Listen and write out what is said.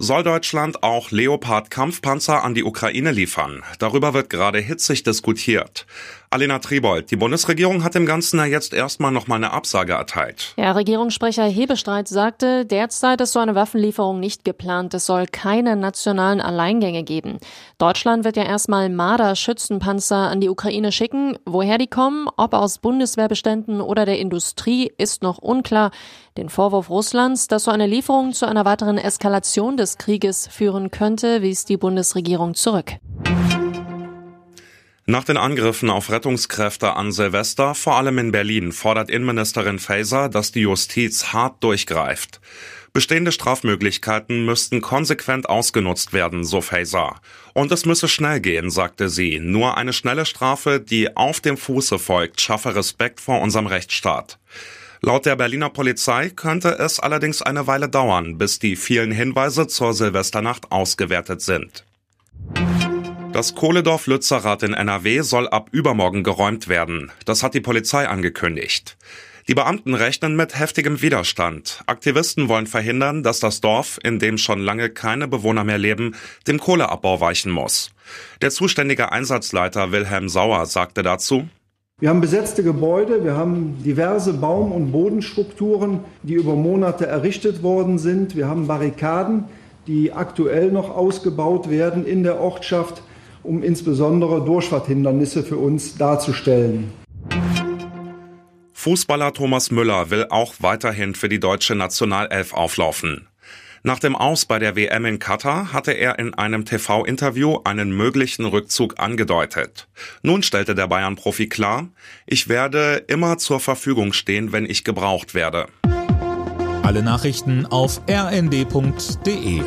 Soll Deutschland auch Leopard-Kampfpanzer an die Ukraine liefern? Darüber wird gerade hitzig diskutiert. Alena Tribold, die Bundesregierung hat dem Ganzen ja jetzt erstmal noch mal eine Absage erteilt. Ja, Regierungssprecher Hebestreit sagte, derzeit ist so eine Waffenlieferung nicht geplant. Es soll keine nationalen Alleingänge geben. Deutschland wird ja erstmal Marder-Schützenpanzer an die Ukraine schicken. Woher die kommen, ob aus Bundeswehrbeständen oder der Industrie, ist noch unklar. Den Vorwurf Russlands, dass so eine Lieferung zu einer weiteren Eskalation des Krieges führen könnte, wies die Bundesregierung zurück. Nach den Angriffen auf Rettungskräfte an Silvester, vor allem in Berlin, fordert Innenministerin Faeser, dass die Justiz hart durchgreift. Bestehende Strafmöglichkeiten müssten konsequent ausgenutzt werden, so Faeser. Und es müsse schnell gehen, sagte sie. Nur eine schnelle Strafe, die auf dem Fuße folgt, schaffe Respekt vor unserem Rechtsstaat. Laut der Berliner Polizei könnte es allerdings eine Weile dauern, bis die vielen Hinweise zur Silvesternacht ausgewertet sind. Das Kohledorf Lützerath in NRW soll ab übermorgen geräumt werden. Das hat die Polizei angekündigt. Die Beamten rechnen mit heftigem Widerstand. Aktivisten wollen verhindern, dass das Dorf, in dem schon lange keine Bewohner mehr leben, dem Kohleabbau weichen muss. Der zuständige Einsatzleiter Wilhelm Sauer sagte dazu, wir haben besetzte Gebäude, wir haben diverse Baum- und Bodenstrukturen, die über Monate errichtet worden sind. Wir haben Barrikaden, die aktuell noch ausgebaut werden in der Ortschaft um insbesondere Durchfahrthindernisse für uns darzustellen. Fußballer Thomas Müller will auch weiterhin für die deutsche Nationalelf auflaufen. Nach dem Aus bei der WM in Katar hatte er in einem TV-Interview einen möglichen Rückzug angedeutet. Nun stellte der Bayern-Profi klar, ich werde immer zur Verfügung stehen, wenn ich gebraucht werde. Alle Nachrichten auf rnd.de